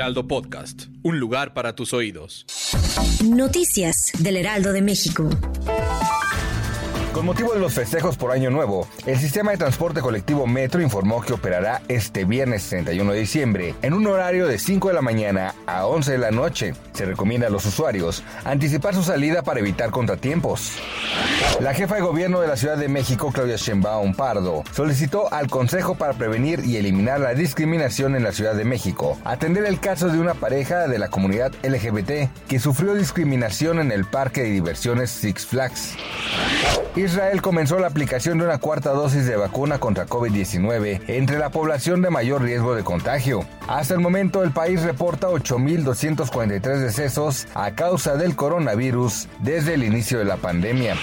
Heraldo Podcast, un lugar para tus oídos. Noticias del Heraldo de México. Con motivo de los festejos por Año Nuevo, el sistema de transporte colectivo Metro informó que operará este viernes 31 de diciembre en un horario de 5 de la mañana a 11 de la noche. Se recomienda a los usuarios anticipar su salida para evitar contratiempos. La jefa de gobierno de la Ciudad de México, Claudia Sheinbaum Pardo, solicitó al Consejo para prevenir y eliminar la discriminación en la Ciudad de México atender el caso de una pareja de la comunidad LGBT que sufrió discriminación en el parque de diversiones Six Flags. Israel comenzó la aplicación de una cuarta dosis de vacuna contra COVID-19 entre la población de mayor riesgo de contagio. Hasta el momento el país reporta 8.243 decesos a causa del coronavirus desde el inicio de la pandemia.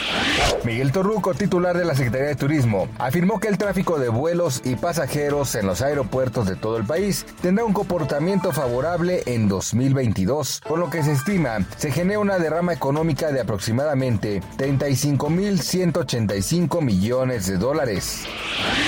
Miguel Torruco, titular de la Secretaría de Turismo, afirmó que el tráfico de vuelos y pasajeros en los aeropuertos de todo el país tendrá un comportamiento favorable en 2022, con lo que se estima se genera una derrama económica de aproximadamente 35.185 millones de dólares.